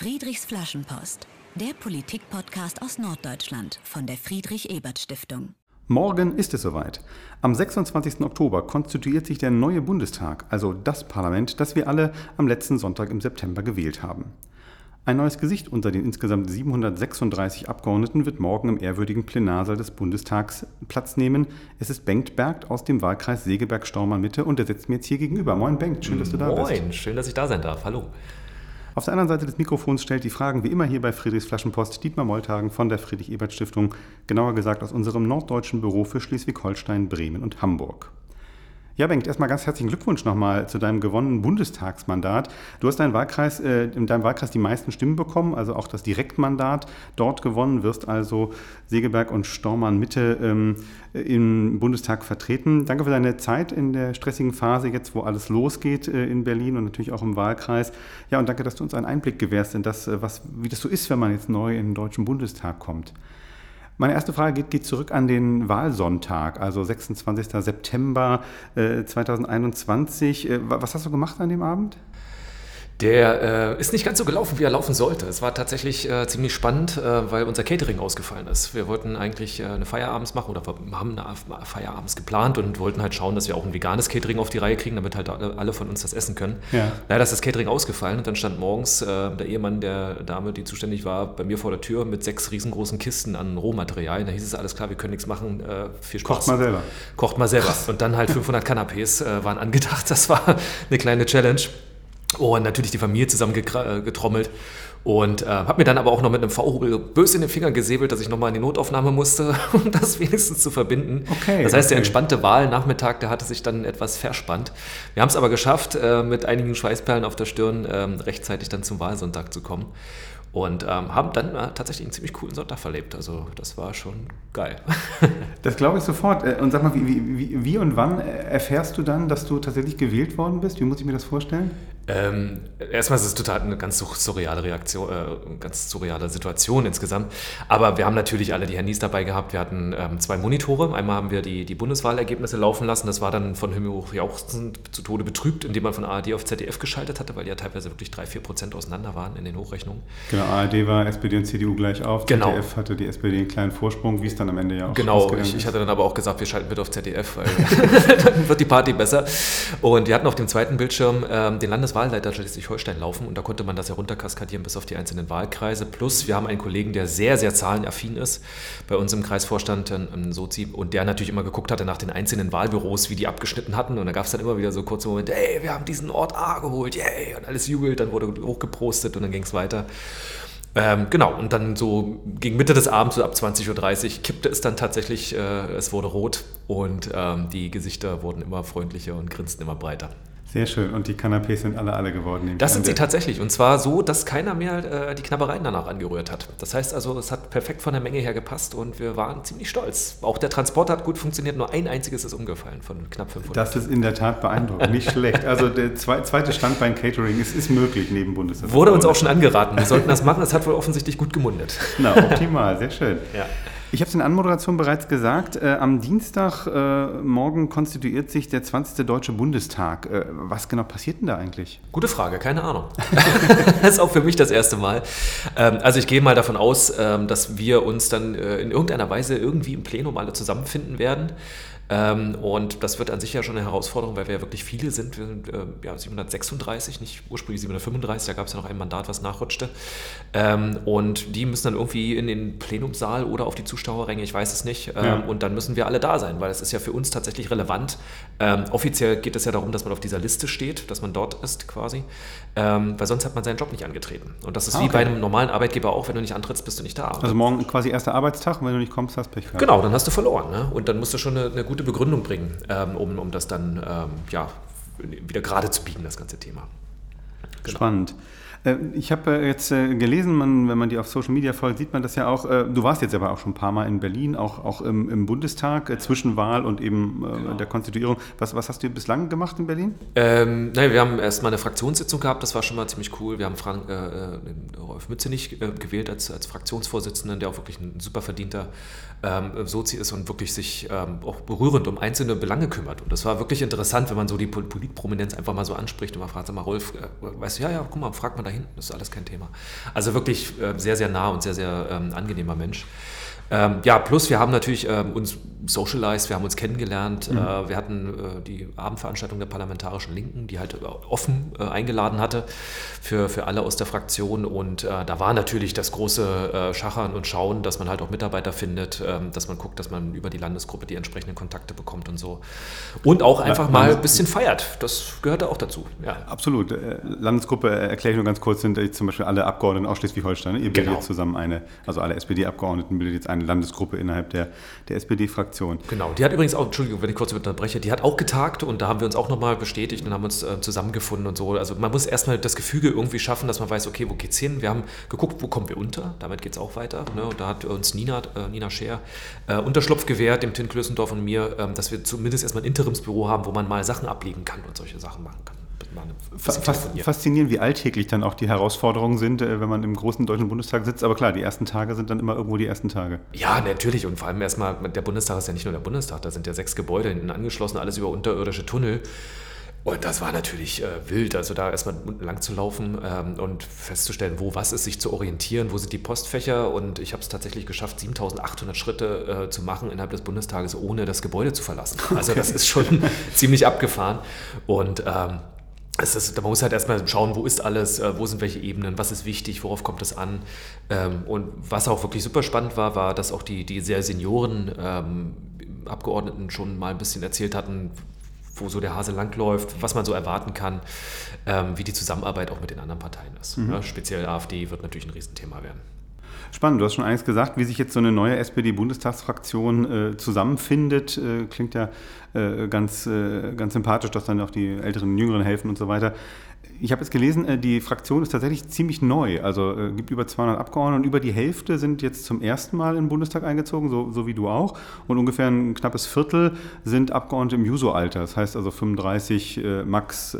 Friedrichs Flaschenpost, der Politik-Podcast aus Norddeutschland von der Friedrich-Ebert-Stiftung. Morgen ist es soweit. Am 26. Oktober konstituiert sich der neue Bundestag, also das Parlament, das wir alle am letzten Sonntag im September gewählt haben. Ein neues Gesicht unter den insgesamt 736 Abgeordneten wird morgen im ehrwürdigen Plenarsaal des Bundestags Platz nehmen. Es ist Bengt Bergt aus dem Wahlkreis Segeberg-Staumer-Mitte und der sitzt mir jetzt hier gegenüber. Moin Bengt, schön, dass du da Moin, bist. Moin, schön, dass ich da sein darf. Hallo. Auf der anderen Seite des Mikrofons stellt die Fragen wie immer hier bei Friedrichs Flaschenpost Dietmar Moltagen von der Friedrich-Ebert-Stiftung, genauer gesagt aus unserem norddeutschen Büro für Schleswig-Holstein, Bremen und Hamburg. Ja, Bengt, erstmal ganz herzlichen Glückwunsch nochmal zu deinem gewonnenen Bundestagsmandat. Du hast deinen Wahlkreis, äh, in deinem Wahlkreis die meisten Stimmen bekommen, also auch das Direktmandat dort gewonnen, wirst also Segeberg und Stormann Mitte ähm, im Bundestag vertreten. Danke für deine Zeit in der stressigen Phase jetzt, wo alles losgeht äh, in Berlin und natürlich auch im Wahlkreis. Ja, und danke, dass du uns einen Einblick gewährst in das, äh, was, wie das so ist, wenn man jetzt neu in den Deutschen Bundestag kommt. Meine erste Frage geht, geht, zurück an den Wahlsonntag, also 26. September äh, 2021. Äh, was hast du gemacht an dem Abend? Der äh, ist nicht ganz so gelaufen, wie er laufen sollte. Es war tatsächlich äh, ziemlich spannend, äh, weil unser Catering ausgefallen ist. Wir wollten eigentlich äh, eine Feierabends machen oder haben eine Feierabends geplant und wollten halt schauen, dass wir auch ein veganes Catering auf die Reihe kriegen, damit halt alle von uns das essen können. Ja. Leider ist das Catering ausgefallen und dann stand morgens äh, der Ehemann der Dame, die zuständig war, bei mir vor der Tür mit sechs riesengroßen Kisten an Rohmaterial. Da hieß es alles klar, wir können nichts machen, äh, viel Spaß. Kocht mal selber. Kocht mal selber. Und dann halt 500 Kanapés waren angedacht. Das war eine kleine Challenge. Und natürlich die Familie zusammen äh, getrommelt. Und äh, habe mir dann aber auch noch mit einem V-Hobel böse in den Fingern gesäbelt, dass ich nochmal in die Notaufnahme musste, um das wenigstens zu verbinden. Okay, das heißt, okay. der entspannte Wahlnachmittag, der hatte sich dann etwas verspannt. Wir haben es aber geschafft, äh, mit einigen Schweißperlen auf der Stirn äh, rechtzeitig dann zum Wahlsonntag zu kommen. Und ähm, haben dann äh, tatsächlich einen ziemlich coolen Sonntag verlebt. Also das war schon geil. das glaube ich sofort. Äh, und sag mal, wie, wie, wie und wann erfährst du dann, dass du tatsächlich gewählt worden bist? Wie muss ich mir das vorstellen? Ähm, erstmal ist es total eine ganz surreale Reaktion, äh, ganz surreale Situation insgesamt. Aber wir haben natürlich alle die Handys dabei gehabt. Wir hatten ähm, zwei Monitore. Einmal haben wir die, die Bundeswahlergebnisse laufen lassen. Das war dann von Himmel hoch jauchzend zu Tode betrübt, indem man von ARD auf ZDF geschaltet hatte, weil die ja teilweise wirklich drei, vier Prozent auseinander waren in den Hochrechnungen. Genau, ARD war SPD und CDU gleich auf. Genau. ZDF hatte die SPD einen kleinen Vorsprung, wie es dann am Ende ja auch Genau, ich, ich, hatte dann aber auch gesagt, wir schalten bitte auf ZDF, weil dann wird die Party besser. Und wir hatten auf dem zweiten Bildschirm ähm, den Landeswahlleiter Schleswig-Holstein Schleswig-Holstein laufen und da konnte man das herunterkaskadieren bis auf die einzelnen Wahlkreise. Plus wir haben einen Kollegen, der sehr, sehr zahlenaffin ist, bei uns im Kreisvorstand, ein Sozi, und der natürlich immer geguckt hatte nach den einzelnen Wahlbüros, wie die abgeschnitten hatten und da gab es dann immer wieder so kurze Momente, ey, wir haben diesen Ort A geholt, yay, und alles jubelt, dann wurde hochgeprostet und dann ging es weiter. Ähm, genau, und dann so gegen Mitte des Abends, so ab 20.30 Uhr, kippte es dann tatsächlich, äh, es wurde rot und ähm, die Gesichter wurden immer freundlicher und grinsten immer breiter. Sehr schön. Und die Canapés sind alle alle geworden. Das sind sie tatsächlich. Und zwar so, dass keiner mehr äh, die Knabbereien danach angerührt hat. Das heißt also, es hat perfekt von der Menge her gepasst und wir waren ziemlich stolz. Auch der Transport hat gut funktioniert. Nur ein einziges ist umgefallen von knapp 500. Das ist in der Tat beeindruckend. Nicht schlecht. Also der zweite Standbein Catering ist, ist möglich neben Bundeswehr. Wurde uns auch schon angeraten. Wir sollten das machen. Es hat wohl offensichtlich gut gemundet. Na, optimal. Sehr schön. Ja. Ich habe es in der Anmoderation bereits gesagt. Äh, am Dienstagmorgen äh, konstituiert sich der 20. Deutsche Bundestag. Äh, was genau passiert denn da eigentlich? Gute Frage, keine Ahnung. das ist auch für mich das erste Mal. Ähm, also ich gehe mal davon aus, ähm, dass wir uns dann äh, in irgendeiner Weise irgendwie im Plenum alle zusammenfinden werden. Ähm, und das wird an sich ja schon eine Herausforderung, weil wir ja wirklich viele sind. Wir sind äh, ja, 736, nicht ursprünglich 735, da gab es ja noch ein Mandat, was nachrutschte. Ähm, und die müssen dann irgendwie in den Plenumsaal oder auf die Zuschauerränge, ich weiß es nicht. Ähm, ja. Und dann müssen wir alle da sein, weil es ist ja für uns tatsächlich relevant. Ähm, offiziell geht es ja darum, dass man auf dieser Liste steht, dass man dort ist quasi, ähm, weil sonst hat man seinen Job nicht angetreten. Und das ist ah, okay. wie bei einem normalen Arbeitgeber auch, wenn du nicht antrittst, bist du nicht da. Also morgen quasi erster Arbeitstag und wenn du nicht kommst, hast du Pech gehabt. Genau, dann hast du verloren. Ne? Und dann musst du schon eine, eine gute gute Begründung bringen, ähm, um, um das dann ähm, ja, wieder gerade zu biegen, das ganze Thema. Genau. Spannend. Äh, ich habe äh, jetzt äh, gelesen, man, wenn man die auf Social Media folgt, sieht man das ja auch. Du warst jetzt aber auch schon ein paar Mal in Berlin, auch, auch im, im Bundestag, zwischen Wahl und eben genau. der Konstituierung. Was, was hast du bislang gemacht in Berlin? Ähm, nein, wir haben erst mal eine Fraktionssitzung gehabt, das war schon mal ziemlich cool. Wir haben Frank, äh, Rolf Mützenich äh, gewählt als, als Fraktionsvorsitzenden, der auch wirklich ein super verdienter ähm, Sozi ist und wirklich sich ähm, auch berührend um einzelne Belange kümmert. Und das war wirklich interessant, wenn man so die Politprominenz einfach mal so anspricht und man fragt, sag mal, Rolf, äh, weißt du, ja, ja, guck mal, frag mal dahin. Das ist alles kein Thema. Also wirklich äh, sehr, sehr nah und sehr, sehr ähm, angenehmer Mensch. Ähm, ja, plus wir haben natürlich ähm, uns socialized, wir haben uns kennengelernt. Mhm. Äh, wir hatten äh, die Abendveranstaltung der Parlamentarischen Linken, die halt offen äh, eingeladen hatte für, für alle aus der Fraktion. Und äh, da war natürlich das große äh, Schachern und Schauen, dass man halt auch Mitarbeiter findet, ähm, dass man guckt, dass man über die Landesgruppe die entsprechenden Kontakte bekommt und so. Und auch einfach ja, mal ein bisschen feiert. Das gehörte auch dazu. Ja. Absolut. Äh, Landesgruppe, erkläre ich nur ganz kurz, sind zum Beispiel alle Abgeordneten aus Schleswig-Holstein. Ihr bildet genau. zusammen eine, also alle SPD-Abgeordneten bildet jetzt eine Landesgruppe innerhalb der, der SPD-Fraktion. Genau, die hat übrigens auch, Entschuldigung, wenn ich kurz unterbreche, die hat auch getagt und da haben wir uns auch nochmal bestätigt und haben uns äh, zusammengefunden und so. Also man muss erstmal das Gefüge irgendwie schaffen, dass man weiß, okay, wo geht's hin? Wir haben geguckt, wo kommen wir unter? Damit geht es auch weiter. Ne? Und da hat uns Nina, äh, Nina Scher äh, Unterschlupf gewährt, dem Tim Klössendorf und mir, ähm, dass wir zumindest erstmal ein Interimsbüro haben, wo man mal Sachen ablegen kann und solche Sachen machen kann. Faszinierend, wie alltäglich dann auch die Herausforderungen sind, äh, wenn man im großen Deutschen Bundestag sitzt. Aber klar, die ersten Tage sind dann immer irgendwo die ersten Tage. Ja, natürlich. Und vor allem erstmal, der Bundestag ist ja nicht nur der Bundestag, da sind ja sechs Gebäude hinten angeschlossen, alles über unterirdische Tunnel. Und das war natürlich äh, wild, also da erstmal unten lang zu laufen ähm, und festzustellen, wo was ist, sich zu orientieren, wo sind die Postfächer. Und ich habe es tatsächlich geschafft, 7800 Schritte äh, zu machen innerhalb des Bundestages, ohne das Gebäude zu verlassen. Also okay. das ist schon ziemlich abgefahren. Und ähm, es ist, man muss halt erstmal schauen, wo ist alles, äh, wo sind welche Ebenen, was ist wichtig, worauf kommt es an. Ähm, und was auch wirklich super spannend war, war, dass auch die, die sehr Senioren ähm, Abgeordneten schon mal ein bisschen erzählt hatten, wo so der Hase langläuft, was man so erwarten kann, ähm, wie die Zusammenarbeit auch mit den anderen Parteien ist. Mhm. Speziell AfD wird natürlich ein Riesenthema werden. Spannend, du hast schon eines gesagt, wie sich jetzt so eine neue SPD-Bundestagsfraktion äh, zusammenfindet. Äh, klingt ja äh, ganz, äh, ganz sympathisch, dass dann auch die Älteren und Jüngeren helfen und so weiter. Ich habe jetzt gelesen, äh, die Fraktion ist tatsächlich ziemlich neu. Also äh, gibt über 200 Abgeordnete und über die Hälfte sind jetzt zum ersten Mal in den Bundestag eingezogen, so, so wie du auch. Und ungefähr ein knappes Viertel sind Abgeordnete im Juso-Alter. Das heißt also 35 äh, max.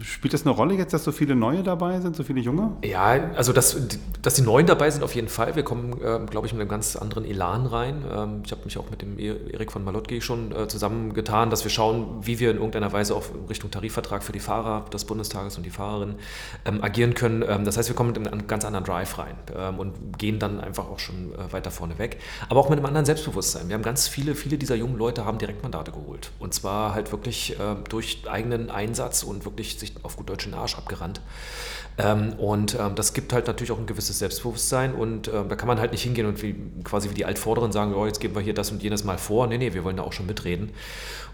Spielt das eine Rolle jetzt, dass so viele Neue dabei sind, so viele Junge? Ja, also dass, dass die Neuen dabei sind auf jeden Fall. Wir kommen, äh, glaube ich, mit einem ganz anderen Elan rein. Ähm, ich habe mich auch mit dem e-, Erik von Malotki schon äh, zusammengetan, dass wir schauen, wie wir in irgendeiner Weise auch Richtung Tarifvertrag für die Fahrer des Bundestages und die Fahrerinnen ähm, agieren können. Ähm, das heißt, wir kommen mit einem ganz anderen Drive rein ähm, und gehen dann einfach auch schon äh, weiter vorne weg. Aber auch mit einem anderen Selbstbewusstsein. Wir haben ganz viele, viele dieser jungen Leute haben Direktmandate geholt. Und zwar halt wirklich äh, durch eigenen Einsatz und wirklich sich auf gut deutschen Arsch abgerannt. Ähm, und ähm, das gibt halt natürlich auch ein gewisses Selbstbewusstsein und ähm, da kann man halt nicht hingehen und wie, quasi wie die Altvorderen sagen, oh, jetzt geben wir hier das und jenes mal vor. Nee, nee, wir wollen da auch schon mitreden.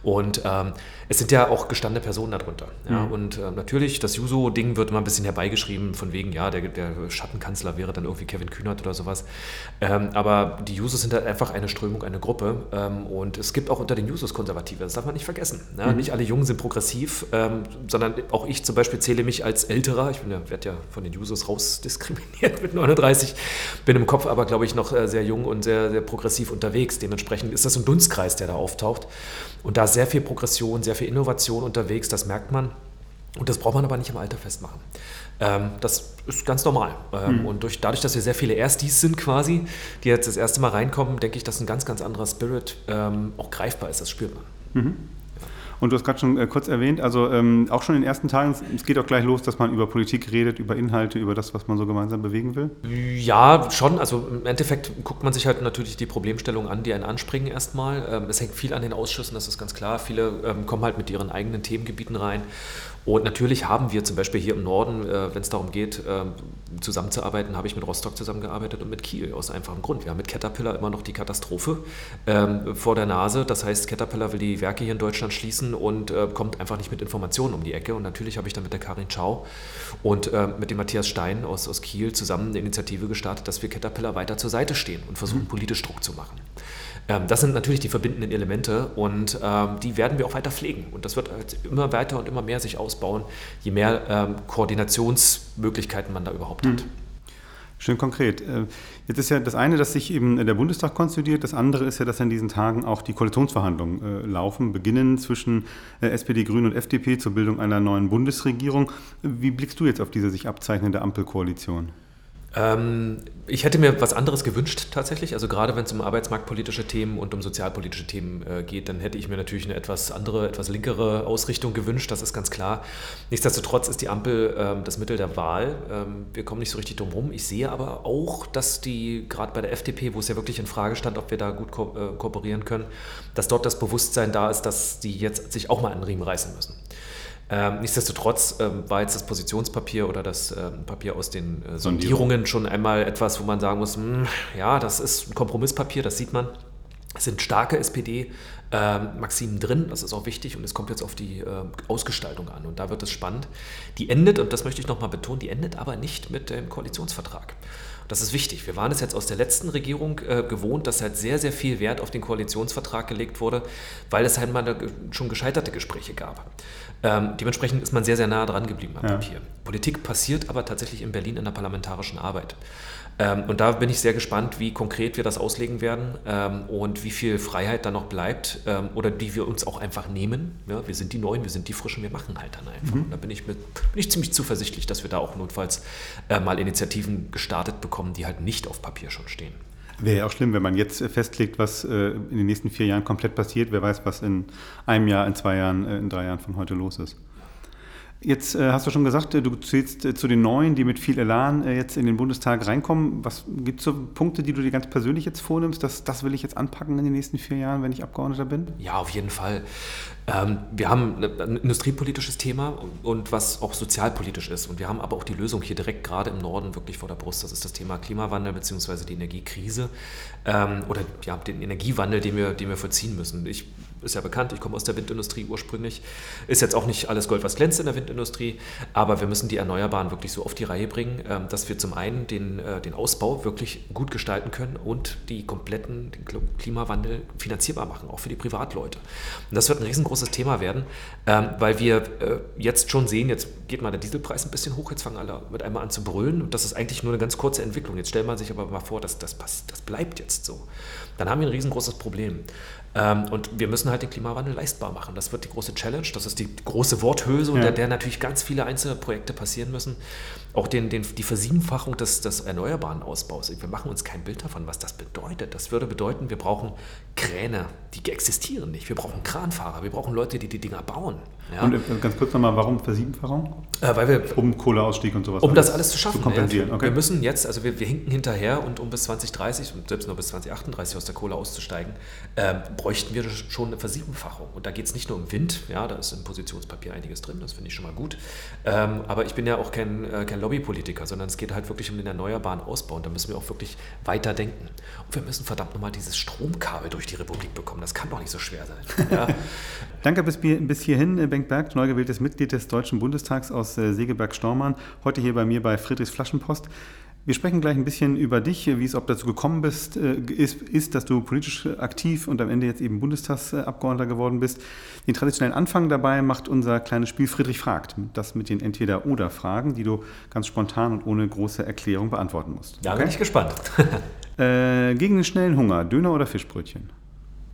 Und ähm, es sind ja auch gestandene Personen darunter. Ja? Mhm. Und äh, natürlich, das Juso-Ding wird immer ein bisschen herbeigeschrieben, von wegen, ja, der, der Schattenkanzler wäre dann irgendwie Kevin Kühnert oder sowas. Ähm, aber die Jusos sind halt einfach eine Strömung, eine Gruppe. Ähm, und es gibt auch unter den Jusos Konservative, das darf man nicht vergessen. Ja? Mhm. Nicht alle Jungen sind progressiv, ähm, sondern auch ich zum Beispiel zähle mich als Älterer. Ich ja, werde ja von den Jusos rausdiskriminiert mit 39, bin im Kopf aber, glaube ich, noch äh, sehr jung und sehr, sehr progressiv unterwegs. Dementsprechend ist das ein Dunstkreis, der da auftaucht. Und da ist sehr viel Progression, sehr viel Innovation unterwegs, das merkt man. Und das braucht man aber nicht im Alter festmachen. Ähm, das ist ganz normal. Ähm, mhm. Und durch, dadurch, dass wir sehr viele Erstis sind quasi, die jetzt das erste Mal reinkommen, denke ich, dass ein ganz, ganz anderer Spirit ähm, auch greifbar ist. Das spürt man. Mhm. Und du hast gerade schon äh, kurz erwähnt, also ähm, auch schon in den ersten Tagen, es geht auch gleich los, dass man über Politik redet, über Inhalte, über das, was man so gemeinsam bewegen will? Ja, schon. Also im Endeffekt guckt man sich halt natürlich die Problemstellungen an, die einen anspringen erstmal. Ähm, es hängt viel an den Ausschüssen, das ist ganz klar. Viele ähm, kommen halt mit ihren eigenen Themengebieten rein. Und natürlich haben wir zum Beispiel hier im Norden, äh, wenn es darum geht, äh, zusammenzuarbeiten, habe ich mit Rostock zusammengearbeitet und mit Kiel aus einfachem Grund. Wir haben mit Caterpillar immer noch die Katastrophe ähm, vor der Nase. Das heißt, Caterpillar will die Werke hier in Deutschland schließen und äh, kommt einfach nicht mit Informationen um die Ecke. Und natürlich habe ich dann mit der Karin Schau und äh, mit dem Matthias Stein aus, aus Kiel zusammen eine Initiative gestartet, dass wir Caterpillar weiter zur Seite stehen und versuchen, mhm. politisch Druck zu machen. Ähm, das sind natürlich die verbindenden Elemente und ähm, die werden wir auch weiter pflegen. Und das wird halt immer weiter und immer mehr sich ausbauen, je mehr ähm, Koordinationsmöglichkeiten man da überhaupt hat. Mhm. Schön konkret. Äh, jetzt ist ja das eine, dass sich eben der Bundestag konstituiert. Das andere ist ja, dass in diesen Tagen auch die Koalitionsverhandlungen äh, laufen, beginnen zwischen äh, SPD, Grünen und FDP zur Bildung einer neuen Bundesregierung. Wie blickst du jetzt auf diese sich abzeichnende Ampelkoalition? Ähm, ich hätte mir was anderes gewünscht tatsächlich. Also gerade wenn es um arbeitsmarktpolitische Themen und um sozialpolitische Themen äh, geht, dann hätte ich mir natürlich eine etwas andere, etwas linkere Ausrichtung gewünscht. Das ist ganz klar. Nichtsdestotrotz ist die Ampel ähm, das Mittel der Wahl. Ähm, wir kommen nicht so richtig drum rum. Ich sehe aber auch, dass die gerade bei der FDP, wo es ja wirklich in Frage stand, ob wir da gut ko äh, kooperieren können, dass dort das Bewusstsein da ist, dass die jetzt sich auch mal den Riemen reißen müssen. Ähm, nichtsdestotrotz ähm, war jetzt das Positionspapier oder das ähm, Papier aus den äh, Sondierungen schon einmal etwas, wo man sagen muss, mh, hm, ja, das ist ein Kompromisspapier, das sieht man. Es sind starke SPD-Maximen ähm, drin, das ist auch wichtig und es kommt jetzt auf die äh, Ausgestaltung an und da wird es spannend. Die endet, und das möchte ich nochmal betonen, die endet aber nicht mit dem Koalitionsvertrag. Das ist wichtig. Wir waren es jetzt aus der letzten Regierung äh, gewohnt, dass halt sehr, sehr viel Wert auf den Koalitionsvertrag gelegt wurde, weil es halt mal schon gescheiterte Gespräche gab. Ähm, dementsprechend ist man sehr, sehr nah dran geblieben am ja. Papier. Politik passiert aber tatsächlich in Berlin in der parlamentarischen Arbeit. Ähm, und da bin ich sehr gespannt, wie konkret wir das auslegen werden ähm, und wie viel Freiheit da noch bleibt ähm, oder die wir uns auch einfach nehmen. Ja, wir sind die Neuen, wir sind die Frischen, wir machen halt dann einfach. Mhm. Und da bin ich, mit, bin ich ziemlich zuversichtlich, dass wir da auch notfalls äh, mal Initiativen gestartet bekommen, die halt nicht auf Papier schon stehen. Wäre ja auch schlimm, wenn man jetzt festlegt, was äh, in den nächsten vier Jahren komplett passiert. Wer weiß, was in einem Jahr, in zwei Jahren, äh, in drei Jahren von heute los ist. Jetzt äh, hast du schon gesagt, äh, du zählst äh, zu den Neuen, die mit viel Elan äh, jetzt in den Bundestag reinkommen. Was gibt es so Punkte, die du dir ganz persönlich jetzt vornimmst? dass das will ich jetzt anpacken in den nächsten vier Jahren, wenn ich Abgeordneter bin? Ja, auf jeden Fall. Ähm, wir haben ein industriepolitisches Thema und was auch sozialpolitisch ist. Und wir haben aber auch die Lösung hier direkt gerade im Norden wirklich vor der Brust. Das ist das Thema Klimawandel bzw. die Energiekrise ähm, oder ja, den Energiewandel, den wir, den wir vollziehen müssen. Ich ist ja bekannt, ich komme aus der Windindustrie ursprünglich. Ist jetzt auch nicht alles Gold, was glänzt in der Windindustrie, aber wir müssen die Erneuerbaren wirklich so auf die Reihe bringen, ähm, dass wir zum einen den, äh, den Ausbau wirklich gut gestalten können und die kompletten den Klimawandel finanzierbar machen, auch für die Privatleute. Und das wird ein riesengroßes Thema werden, ähm, weil wir äh, jetzt schon sehen, jetzt geht mal der Dieselpreis ein bisschen hoch, jetzt fangen alle mit einmal an zu brüllen und das ist eigentlich nur eine ganz kurze Entwicklung. Jetzt stellt man sich aber mal vor, dass das, das bleibt jetzt so. Dann haben wir ein riesengroßes Problem. Ähm, und wir müssen halt den Klimawandel leistbar machen. Das wird die große Challenge, das ist die große Worthülse, unter ja. der natürlich ganz viele einzelne Projekte passieren müssen. Auch den, den, die Versiebenfachung des, des erneuerbaren Ausbaus. Wir machen uns kein Bild davon, was das bedeutet. Das würde bedeuten, wir brauchen Kräne, die existieren nicht. Wir brauchen Kranfahrer, wir brauchen Leute, die die Dinger bauen. Ja? Und äh, ganz kurz nochmal, warum Versiebenfachung? Äh, weil wir, um Kohleausstieg und sowas. Um das alles zu schaffen. Zu kompensieren. Ja. Okay. Wir müssen jetzt, also wir, wir hinken hinterher und um bis 2030 und selbst nur bis 2038 aus der Kohle auszusteigen, äh, bräuchten wir schon eine Versiebenfachung. Und da geht es nicht nur um Wind, ja, da ist im Positionspapier einiges drin, das finde ich schon mal gut. Ähm, aber ich bin ja auch kein, äh, kein Lobbypolitiker, sondern es geht halt wirklich um den erneuerbaren Ausbau. Und da müssen wir auch wirklich weiter denken. Und wir müssen verdammt nochmal dieses Stromkabel durch die Republik bekommen. Das kann doch nicht so schwer sein. Ja. Danke bis, bis hierhin, Bengt Berg, neu gewähltes Mitglied des Deutschen Bundestags aus äh, Segeberg-Stormann. Heute hier bei mir bei Friedrichs Flaschenpost. Wir sprechen gleich ein bisschen über dich, wie es ob dazu gekommen bist, äh, ist, ist, dass du politisch aktiv und am Ende jetzt eben Bundestagsabgeordneter geworden bist. Den traditionellen Anfang dabei macht unser kleines Spiel Friedrich fragt. Das mit den Entweder-Oder-Fragen, die du ganz spontan und ohne große Erklärung beantworten musst. Da okay? bin ich gespannt. äh, gegen den schnellen Hunger, Döner oder Fischbrötchen?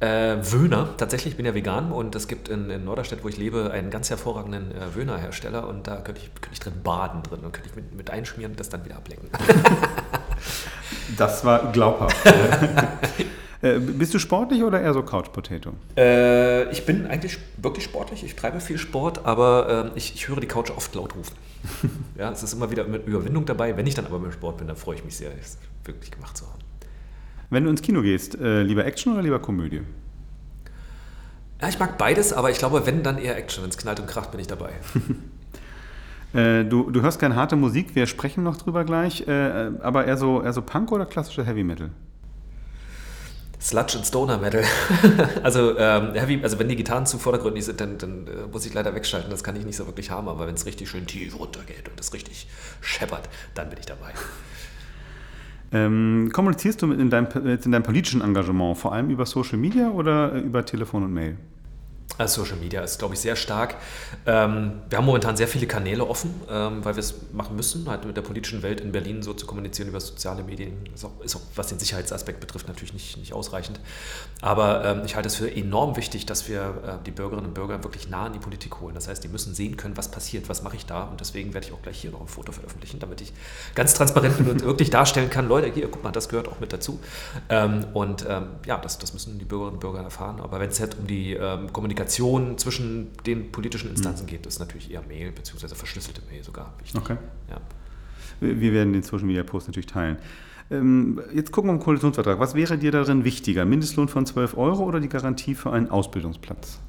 Äh, Wöhner, tatsächlich, ich bin ja vegan und es gibt in, in Norderstedt, wo ich lebe, einen ganz hervorragenden äh, Wöhner-Hersteller und da könnte ich, könnte ich drin baden drin und könnte ich mit, mit einschmieren und das dann wieder ablecken. das war glaubhaft. äh, bist du sportlich oder eher so Couch Potato? Äh, ich bin eigentlich wirklich sportlich, ich treibe viel Sport, aber ähm, ich, ich höre die Couch oft laut rufen. ja, es ist immer wieder mit Überwindung dabei. Wenn ich dann aber beim Sport bin, dann freue ich mich sehr, es wirklich gemacht zu haben. Wenn du ins Kino gehst, äh, lieber Action oder lieber Komödie? Ja, ich mag beides, aber ich glaube, wenn, dann eher Action. Wenn es knallt und kracht, bin ich dabei. äh, du, du hörst keine harte Musik, wir sprechen noch drüber gleich, äh, aber eher so, eher so Punk oder klassischer Heavy Metal? Sludge und Stoner Metal. also, ähm, Heavy, also wenn die Gitarren zu vordergründig sind, dann, dann äh, muss ich leider wegschalten. Das kann ich nicht so wirklich haben, aber wenn es richtig schön tief runtergeht und es richtig scheppert, dann bin ich dabei. Ähm, kommunizierst du in deinem, in deinem politischen Engagement vor allem über Social Media oder über Telefon und Mail? Also Social Media ist, glaube ich, sehr stark. Ähm, wir haben momentan sehr viele Kanäle offen, ähm, weil wir es machen müssen, halt mit der politischen Welt in Berlin so zu kommunizieren über soziale Medien. Ist auch, ist auch was den Sicherheitsaspekt betrifft, natürlich nicht, nicht ausreichend. Aber ähm, ich halte es für enorm wichtig, dass wir äh, die Bürgerinnen und Bürger wirklich nah an die Politik holen. Das heißt, die müssen sehen können, was passiert, was mache ich da. Und deswegen werde ich auch gleich hier noch ein Foto veröffentlichen, damit ich ganz transparent und wirklich darstellen kann, Leute, hier, guck mal, das gehört auch mit dazu. Und ja, das, das müssen die Bürgerinnen und Bürger erfahren. Aber wenn es halt um die Kommunikation Kommunikation zwischen den politischen Instanzen mhm. geht, ist natürlich eher Mail, beziehungsweise verschlüsselte Mail sogar wichtig. Okay. Ja. Wir werden den Social Media Post natürlich teilen. Ähm, jetzt gucken wir im Koalitionsvertrag. Was wäre dir darin wichtiger? Mindestlohn von 12 Euro oder die Garantie für einen Ausbildungsplatz?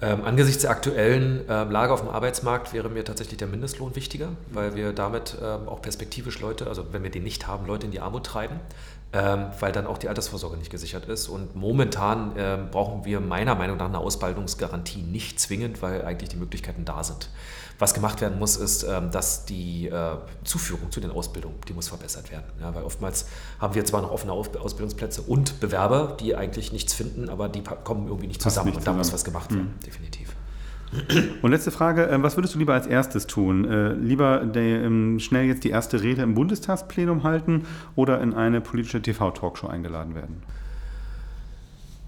Ähm, angesichts der aktuellen äh, Lage auf dem Arbeitsmarkt wäre mir tatsächlich der Mindestlohn wichtiger, weil wir damit ähm, auch perspektivisch Leute, also wenn wir den nicht haben, Leute in die Armut treiben ähm, weil dann auch die Altersvorsorge nicht gesichert ist. Und momentan ähm, brauchen wir meiner Meinung nach eine Ausbildungsgarantie nicht zwingend, weil eigentlich die Möglichkeiten da sind. Was gemacht werden muss, ist, ähm, dass die äh, Zuführung zu den Ausbildungen, die muss verbessert werden. Ja, weil oftmals haben wir zwar noch offene Ausbildungsplätze und Bewerber, die eigentlich nichts finden, aber die kommen irgendwie nicht zusammen. Nicht und da muss was gemacht werden, mhm. definitiv. Und letzte Frage, ähm, was würdest du lieber als erstes tun? Äh, lieber ähm, schnell jetzt die erste Rede im Bundestagsplenum halten oder in eine politische TV-Talkshow eingeladen werden?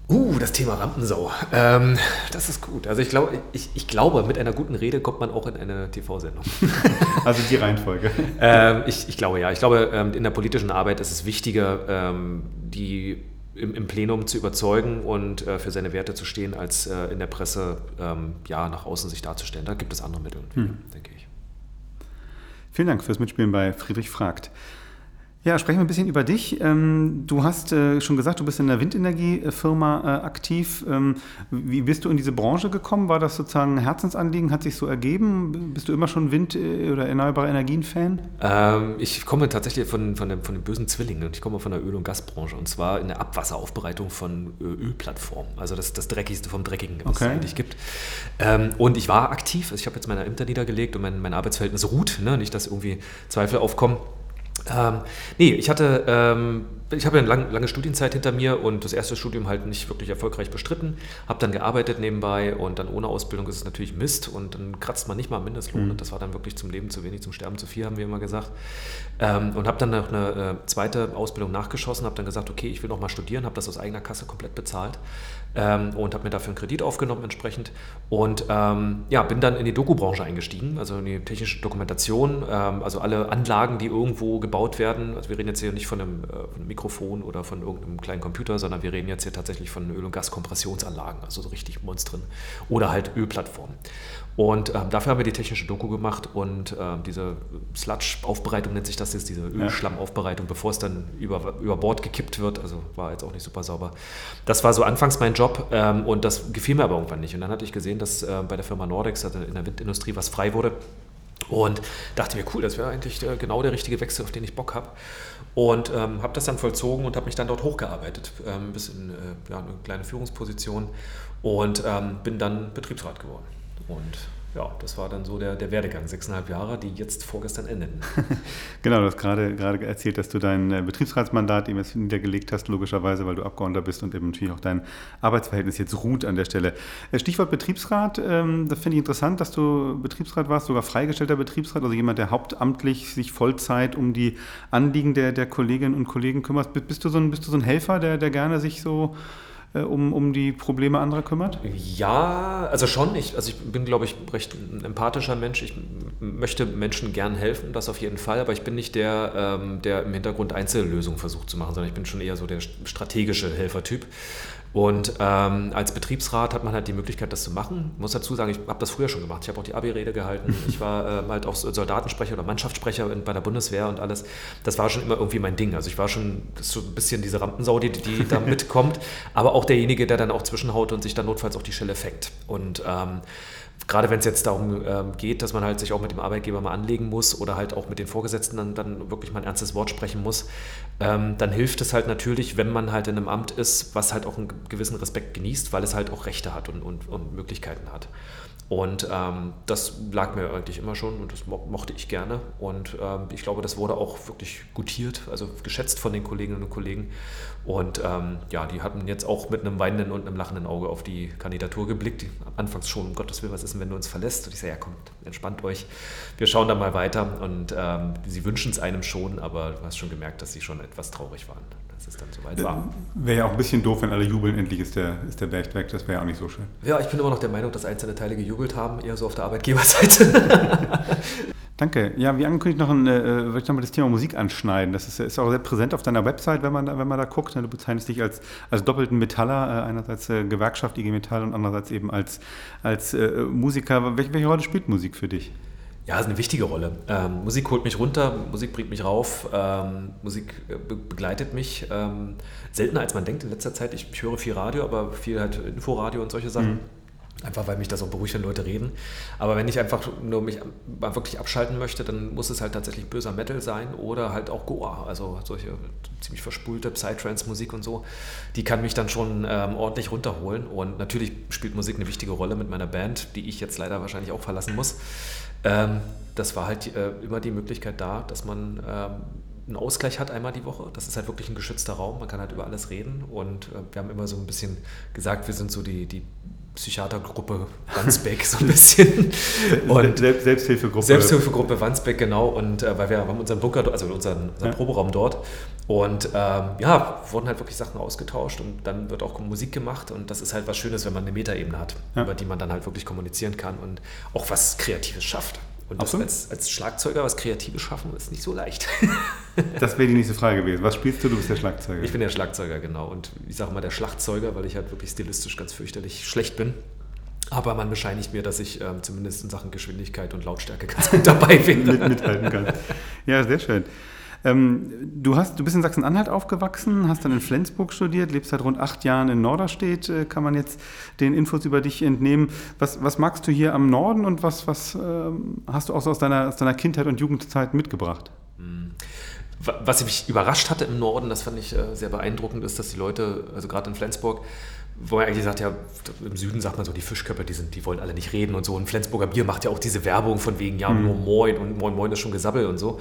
Uh, das Thema Rampensau. Ähm, das ist gut. Also ich, glaub, ich, ich glaube, mit einer guten Rede kommt man auch in eine TV-Sendung. also die Reihenfolge. ähm, ich, ich, glaube ja. Ich glaube, ähm, in der politischen Arbeit ist es wichtiger, ähm, die im, im, Plenum zu überzeugen und äh, für seine Werte zu stehen, als äh, in der Presse ähm, ja, nach außen sich darzustellen. Da gibt es andere Mittel, hm. denke ich. Vielen Dank fürs Mitspielen bei Friedrich fragt. Ja, sprechen wir ein bisschen über dich. Ähm, du hast äh, schon gesagt, du bist in der Windenergiefirma äh, aktiv. Ähm, wie bist du in diese Branche gekommen? War das sozusagen ein Herzensanliegen? Hat sich so ergeben? Bist du immer schon Wind- äh, oder erneuerbare Energien-Fan? Ähm, ich komme tatsächlich von, von, dem, von den bösen Zwillingen. Ich komme von der Öl- und Gasbranche und zwar in der Abwasseraufbereitung von Ölplattformen. Also das, das Dreckigste vom Dreckigen, was okay. es eigentlich gibt. Und ich war aktiv. Also ich habe jetzt meine Ämter niedergelegt und mein, mein Arbeitsverhältnis ruht. Ne? Nicht, dass irgendwie Zweifel aufkommen. Ähm, nee, ich hatte, ähm, ich habe eine lang, lange Studienzeit hinter mir und das erste Studium halt nicht wirklich erfolgreich bestritten. Habe dann gearbeitet nebenbei und dann ohne Ausbildung ist es natürlich Mist und dann kratzt man nicht mal Mindestlohn. Mhm. Und das war dann wirklich zum Leben zu wenig, zum Sterben zu viel, haben wir immer gesagt. Ähm, und habe dann noch eine äh, zweite Ausbildung nachgeschossen, habe dann gesagt, okay, ich will noch mal studieren, habe das aus eigener Kasse komplett bezahlt ähm, und habe mir dafür einen Kredit aufgenommen entsprechend und ähm, ja, bin dann in die Doku-Branche eingestiegen, also in die technische Dokumentation, ähm, also alle Anlagen, die irgendwo gebaut werden. Also wir reden jetzt hier nicht von einem, äh, von einem, Mikrofon oder von irgendeinem kleinen Computer, sondern wir reden jetzt hier tatsächlich von Öl- und Gaskompressionsanlagen, also so richtig Monstren oder halt Ölplattformen. Und ähm, dafür haben wir die technische Doku gemacht und ähm, diese Sludge-Aufbereitung nennt sich das jetzt, diese Ölschlammaufbereitung, bevor es dann über, über Bord gekippt wird. Also war jetzt auch nicht super sauber. Das war so anfangs mein Job ähm, und das gefiel mir aber irgendwann nicht. Und dann hatte ich gesehen, dass äh, bei der Firma Nordex also in der Windindustrie was frei wurde. Und dachte mir, cool, das wäre eigentlich der, genau der richtige Wechsel, auf den ich Bock habe. Und ähm, habe das dann vollzogen und habe mich dann dort hochgearbeitet, ähm, bis in äh, ja, eine kleine Führungsposition und ähm, bin dann Betriebsrat geworden. Und ja, das war dann so der, der Werdegang, sechseinhalb Jahre, die jetzt vorgestern endeten. genau, du hast gerade, gerade erzählt, dass du dein äh, Betriebsratsmandat eben jetzt niedergelegt hast, logischerweise, weil du Abgeordneter bist und eben natürlich auch dein Arbeitsverhältnis jetzt ruht an der Stelle. Äh, Stichwort Betriebsrat, ähm, das finde ich interessant, dass du Betriebsrat warst, sogar freigestellter Betriebsrat, also jemand, der hauptamtlich sich Vollzeit um die Anliegen der, der Kolleginnen und Kollegen kümmert. Bist du so ein, bist du so ein Helfer, der, der gerne sich so um, um die Probleme anderer kümmert? Ja, also schon. Ich, also ich bin, glaube ich, recht ein empathischer Mensch. Ich möchte Menschen gern helfen, das auf jeden Fall. Aber ich bin nicht der, ähm, der im Hintergrund Einzellösungen versucht zu machen, sondern ich bin schon eher so der strategische Helfertyp. Und ähm, als Betriebsrat hat man halt die Möglichkeit, das zu machen. Ich muss dazu sagen, ich habe das früher schon gemacht. Ich habe auch die Abi-Rede gehalten. Ich war ähm, halt auch Soldatensprecher oder Mannschaftssprecher bei der Bundeswehr und alles. Das war schon immer irgendwie mein Ding. Also ich war schon so ein bisschen diese Rampensau, die, die da mitkommt, aber auch derjenige, der dann auch zwischenhaut und sich dann notfalls auch die Schelle fängt. Und ähm, gerade wenn es jetzt darum ähm, geht, dass man halt sich auch mit dem Arbeitgeber mal anlegen muss oder halt auch mit den Vorgesetzten dann, dann wirklich mal ein ernstes Wort sprechen muss, ähm, dann hilft es halt natürlich, wenn man halt in einem Amt ist, was halt auch einen gewissen Respekt genießt, weil es halt auch Rechte hat und, und, und Möglichkeiten hat. Und ähm, das lag mir eigentlich immer schon und das mochte ich gerne. Und ähm, ich glaube, das wurde auch wirklich gutiert, also geschätzt von den Kolleginnen und Kollegen. Und ähm, ja, die hatten jetzt auch mit einem weinenden und einem lachenden Auge auf die Kandidatur geblickt. Die, anfangs schon, um Gottes Willen, was ist denn, wenn du uns verlässt? Und ich sage, ja, kommt, entspannt euch. Wir schauen da mal weiter. Und ähm, sie wünschen es einem schon, aber du hast schon gemerkt, dass sie schon etwas traurig waren als es dann soweit war. Wäre ja auch ein bisschen doof, wenn alle jubeln, endlich ist der, ist der Berg weg. Das wäre ja auch nicht so schön. Ja, ich bin immer noch der Meinung, dass einzelne Teile gejubelt haben, eher so auf der Arbeitgeberseite. Danke. Ja, wie angekündigt noch ein, äh, würde ich nochmal das Thema Musik anschneiden. Das ist, ist, auch sehr präsent auf deiner Website, wenn man da, wenn man da guckt. Du bezeichnest dich als, als doppelten Metaller, äh, einerseits äh, Gewerkschaft IG Metall und andererseits eben als, als äh, Musiker. Welche, welche Rolle spielt Musik für dich? Ja, ist eine wichtige Rolle. Ähm, Musik holt mich runter, Musik bringt mich rauf, ähm, Musik äh, be begleitet mich. Ähm, seltener als man denkt in letzter Zeit. Ich, ich, höre viel Radio, aber viel halt Inforadio und solche Sachen. Mhm. Einfach weil mich das auch beruhigt, wenn Leute reden. Aber wenn ich einfach nur mich mal wirklich abschalten möchte, dann muss es halt tatsächlich böser Metal sein oder halt auch Goa. Also solche ziemlich verspulte Psytrance-Musik und so. Die kann mich dann schon ähm, ordentlich runterholen. Und natürlich spielt Musik eine wichtige Rolle mit meiner Band, die ich jetzt leider wahrscheinlich auch verlassen muss. Ähm, das war halt äh, immer die Möglichkeit da, dass man ähm, einen Ausgleich hat einmal die Woche. Das ist halt wirklich ein geschützter Raum. Man kann halt über alles reden. Und äh, wir haben immer so ein bisschen gesagt, wir sind so die, die Psychiatergruppe Wandsbeck so ein bisschen. Und Selbsthilfegruppe. Selbsthilfegruppe Wandsbeck, genau. Und äh, weil wir haben unseren Bunker, also unseren, unseren ja. Proberaum dort. Und ähm, ja, wurden halt wirklich Sachen ausgetauscht und dann wird auch Musik gemacht. Und das ist halt was Schönes, wenn man eine Metaebene hat, ja. über die man dann halt wirklich kommunizieren kann und auch was Kreatives schafft. Und das als, als Schlagzeuger was Kreatives schaffen, ist nicht so leicht. das wäre die nächste Frage gewesen. Was spielst du? Du bist der Schlagzeuger. Ich bin der Schlagzeuger, genau. Und ich sage mal der Schlagzeuger, weil ich halt wirklich stilistisch ganz fürchterlich schlecht bin. Aber man bescheinigt mir, dass ich ähm, zumindest in Sachen Geschwindigkeit und Lautstärke ganz gut dabei bin. Mit, mithalten kann. Ja, sehr schön. Ähm, du, hast, du bist in Sachsen-Anhalt aufgewachsen, hast dann in Flensburg studiert, lebst seit rund acht Jahren in Norderstedt, äh, kann man jetzt den Infos über dich entnehmen. Was, was magst du hier am Norden und was, was ähm, hast du auch so aus deiner, aus deiner Kindheit und Jugendzeit mitgebracht? Hm. Was mich überrascht hatte im Norden, das fand ich äh, sehr beeindruckend, ist, dass die Leute, also gerade in Flensburg, wo man eigentlich sagt, ja, im Süden sagt man so, die Fischköpfe, die, sind, die wollen alle nicht reden und so. Und Flensburger Bier macht ja auch diese Werbung von wegen, ja, mhm. nur Moin und Moin Moin ist schon Gesabbel und so.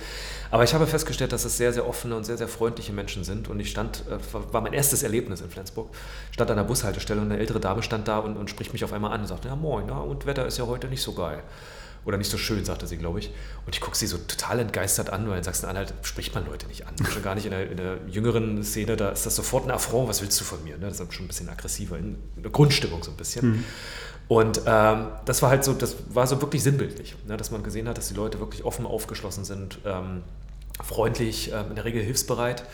Aber ich habe festgestellt, dass es sehr, sehr offene und sehr, sehr freundliche Menschen sind. Und ich stand, äh, war mein erstes Erlebnis in Flensburg, stand an der Bushaltestelle und eine ältere Dame stand da und, und spricht mich auf einmal an und sagt, ja, Moin, ja, und Wetter ist ja heute nicht so geil. Oder nicht so schön, sagte sie, glaube ich. Und ich gucke sie so total entgeistert an, weil in Sachsen-Anhalt spricht man Leute nicht an. Schon gar nicht in der, in der, jüngeren Szene, da ist das sofort ein Affront, was willst du von mir? Ne? Das ist schon ein bisschen aggressiver, in der Grundstimmung so ein bisschen. Mhm. Und ähm, das war halt so, das war so wirklich sinnbildlich, ne? dass man gesehen hat, dass die Leute wirklich offen aufgeschlossen sind, ähm, freundlich, ähm, in der Regel hilfsbereit.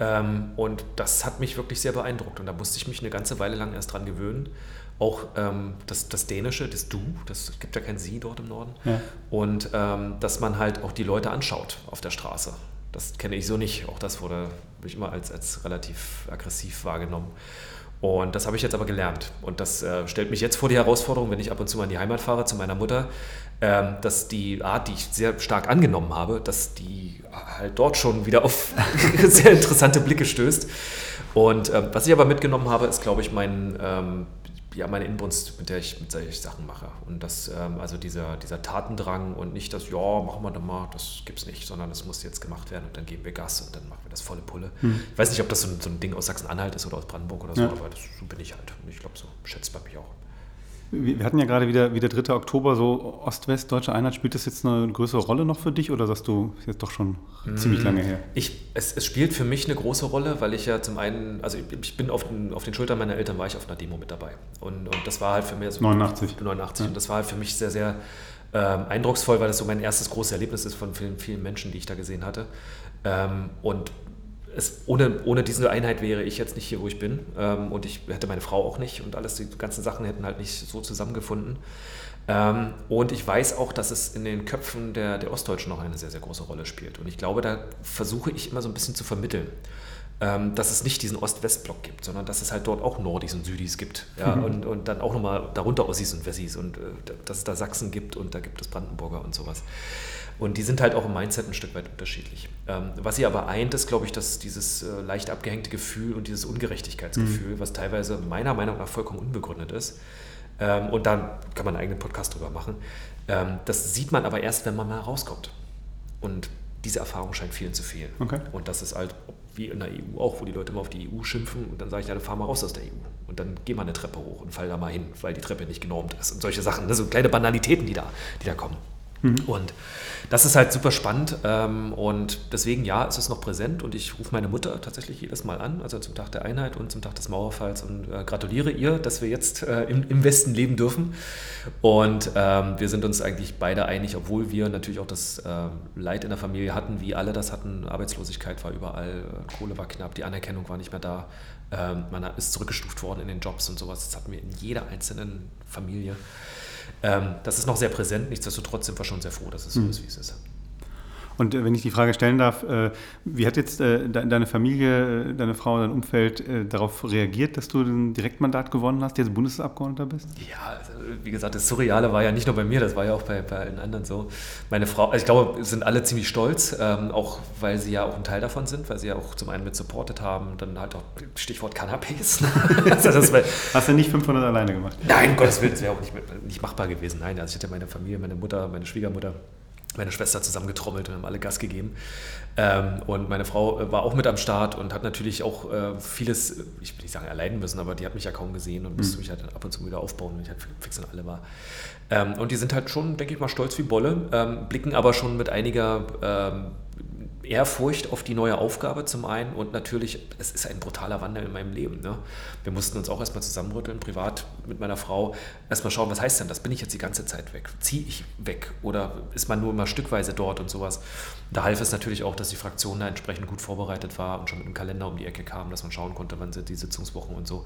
Ähm, und das hat mich wirklich sehr beeindruckt. Und da musste ich mich eine ganze Weile lang erst dran gewöhnen auch ähm, das, das Dänische, das Du, das gibt ja kein Sie dort im Norden. Ja. Und ähm, dass man halt auch die Leute anschaut auf der Straße. Das kenne ich so nicht. Auch das wurde ich immer als, als relativ aggressiv wahrgenommen. Und das habe ich jetzt aber gelernt. Und das äh, stellt mich jetzt vor die Herausforderung, wenn ich ab und zu mal in die Heimat fahre zu meiner Mutter, ähm, dass die Art, die ich sehr stark angenommen habe, dass die halt dort schon wieder auf sehr interessante Blicke stößt. Und ähm, was ich aber mitgenommen habe, ist, glaube ich, mein ähm, ja, meine Inbrunst, mit der ich, mit der ich Sachen mache. Und das, ähm, also dieser, dieser Tatendrang und nicht das, ja, machen wir dann mal, das gibt es nicht, sondern es muss jetzt gemacht werden und dann geben wir Gas und dann machen wir das volle Pulle. Hm. Ich weiß nicht, ob das so ein, so ein Ding aus Sachsen-Anhalt ist oder aus Brandenburg oder so, ja. aber das, so bin ich halt. Und ich glaube, so schätzt bei mir auch. Wir hatten ja gerade wieder, wieder 3. Oktober, so Ost-West, deutsche Einheit. Spielt das jetzt eine größere Rolle noch für dich oder sagst du, ist jetzt doch schon mmh, ziemlich lange her? Ich, es, es, spielt für mich eine große Rolle, weil ich ja zum einen, also ich, bin auf den, auf den Schultern meiner Eltern, war ich auf einer Demo mit dabei. Und, und das war halt für mich. So 89. 89. Ja. Und das war halt für mich sehr, sehr ähm, eindrucksvoll, weil das so mein erstes großes Erlebnis ist von vielen, vielen Menschen, die ich da gesehen hatte. Ähm, und es, ohne, ohne diese Einheit wäre ich jetzt nicht hier, wo ich bin. Ähm, und ich hätte meine Frau auch nicht und alles, die ganzen Sachen hätten halt nicht so zusammengefunden. Ähm, und ich weiß auch, dass es in den Köpfen der, der Ostdeutschen noch eine sehr, sehr große Rolle spielt. Und ich glaube, da versuche ich immer so ein bisschen zu vermitteln ähm, dass es nicht diesen Ost-West-Block gibt, sondern dass es halt dort auch Nordis und Südis gibt. Ja, mhm. und, und dann auch nochmal darunter Ossis und Wessis und äh, dass es da Sachsen gibt und da gibt es Brandenburger und sowas. Und die sind halt auch im Mindset ein Stück weit unterschiedlich. Ähm, was sie aber eint, ist, glaube ich, dass dieses äh, leicht abgehängte Gefühl und dieses Ungerechtigkeitsgefühl, mhm. was teilweise meiner Meinung nach vollkommen unbegründet ist, ähm, und da kann man einen eigenen Podcast drüber machen, ähm, das sieht man aber erst, wenn man mal rauskommt. Und diese Erfahrung scheint vielen zu fehlen. Okay. Und das ist halt wie in der EU auch, wo die Leute immer auf die EU schimpfen und dann sage ich, ja, dann fahr mal raus aus der EU. Und dann geh mal eine Treppe hoch und fall da mal hin, weil die Treppe nicht genormt ist und solche Sachen. Das sind kleine Banalitäten, die da, die da kommen. Mhm. Und das ist halt super spannend ähm, und deswegen, ja, es ist noch präsent und ich rufe meine Mutter tatsächlich jedes Mal an, also zum Tag der Einheit und zum Tag des Mauerfalls und äh, gratuliere ihr, dass wir jetzt äh, im, im, Westen leben dürfen. Und ähm, wir sind uns eigentlich beide einig, obwohl wir natürlich auch das äh, Leid in der Familie hatten, wie alle das hatten. Arbeitslosigkeit war überall, äh, Kohle war knapp, die Anerkennung war nicht mehr da. Ähm, man ist zurückgestuft worden in den Jobs und sowas. Das hatten wir in jeder einzelnen Familie. Ähm, das ist noch sehr präsent, nichtsdestotrotz sind wir schon sehr froh, dass es so mhm. ist, wie es ist. Und äh, wenn ich die Frage stellen darf, äh, wie hat jetzt äh, deine Familie, deine Frau, dein Umfeld darauf reagiert, dass du ein Direktmandat gewonnen hast, jetzt Bundestagsabgeordneter bist? Ja, also, wie gesagt, das Surreale war ja nicht nur bei mir, das war ja auch bei, bei allen anderen so. Meine Frau, also ich glaube, sind alle ziemlich stolz, ähm, auch weil sie ja auch ein Teil davon sind, weil sie ja auch zum einen mit supportet haben, dann halt auch Stichwort Cannabis. also Hast du nicht 500 alleine gemacht? Nein, um Gottes Willen, das wäre auch nicht, nicht machbar gewesen. Nein, also ich hatte meine Familie, meine Mutter, meine Schwiegermutter meine Schwester zusammengetrommelt und haben alle Gas gegeben. Ähm, und meine Frau äh, war auch mit am Start und hat natürlich auch äh, vieles, ich will nicht sagen erleiden müssen, aber die hat mich ja kaum gesehen und musste mhm. mich halt ab und zu wieder aufbauen, wenn ich halt fix und alle war. Ähm, und die sind halt schon, denke ich mal, stolz wie Bolle, ähm, blicken aber schon mit einiger ähm, Ehrfurcht auf die neue Aufgabe zum einen und natürlich, es ist ein brutaler Wandel in meinem Leben. Ne? Wir mussten uns auch erstmal zusammenrütteln, privat mit meiner Frau, erstmal schauen, was heißt denn das? Bin ich jetzt die ganze Zeit weg? Ziehe ich weg oder ist man nur immer stückweise dort und sowas? Da half es natürlich auch, dass die Fraktion da entsprechend gut vorbereitet war und schon mit einem Kalender um die Ecke kam, dass man schauen konnte, wann sind die Sitzungswochen und so.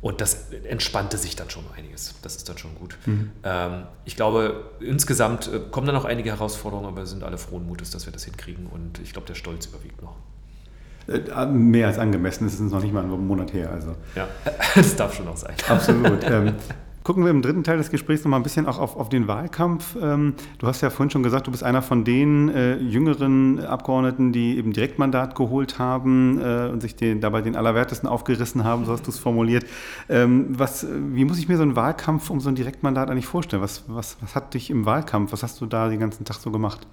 Und das entspannte sich dann schon einiges. Das ist dann schon gut. Mhm. Ähm, ich glaube, insgesamt äh, kommen dann noch einige Herausforderungen, aber wir sind alle frohen Mutes, dass wir das hinkriegen. Und ich glaube, der Stolz überwiegt noch. Äh, mehr als angemessen, es ist noch nicht mal einen Monat her. Also. Ja, das darf schon noch sein. Absolut. ähm, gucken wir im dritten Teil des Gesprächs noch mal ein bisschen auch auf, auf den Wahlkampf. Ähm, du hast ja vorhin schon gesagt, du bist einer von den äh, jüngeren Abgeordneten, die eben Direktmandat geholt haben äh, und sich den, dabei den Allerwertesten aufgerissen haben, so hast du es formuliert. Ähm, was, wie muss ich mir so einen Wahlkampf um so ein Direktmandat eigentlich vorstellen? Was, was, was hat dich im Wahlkampf, was hast du da den ganzen Tag so gemacht?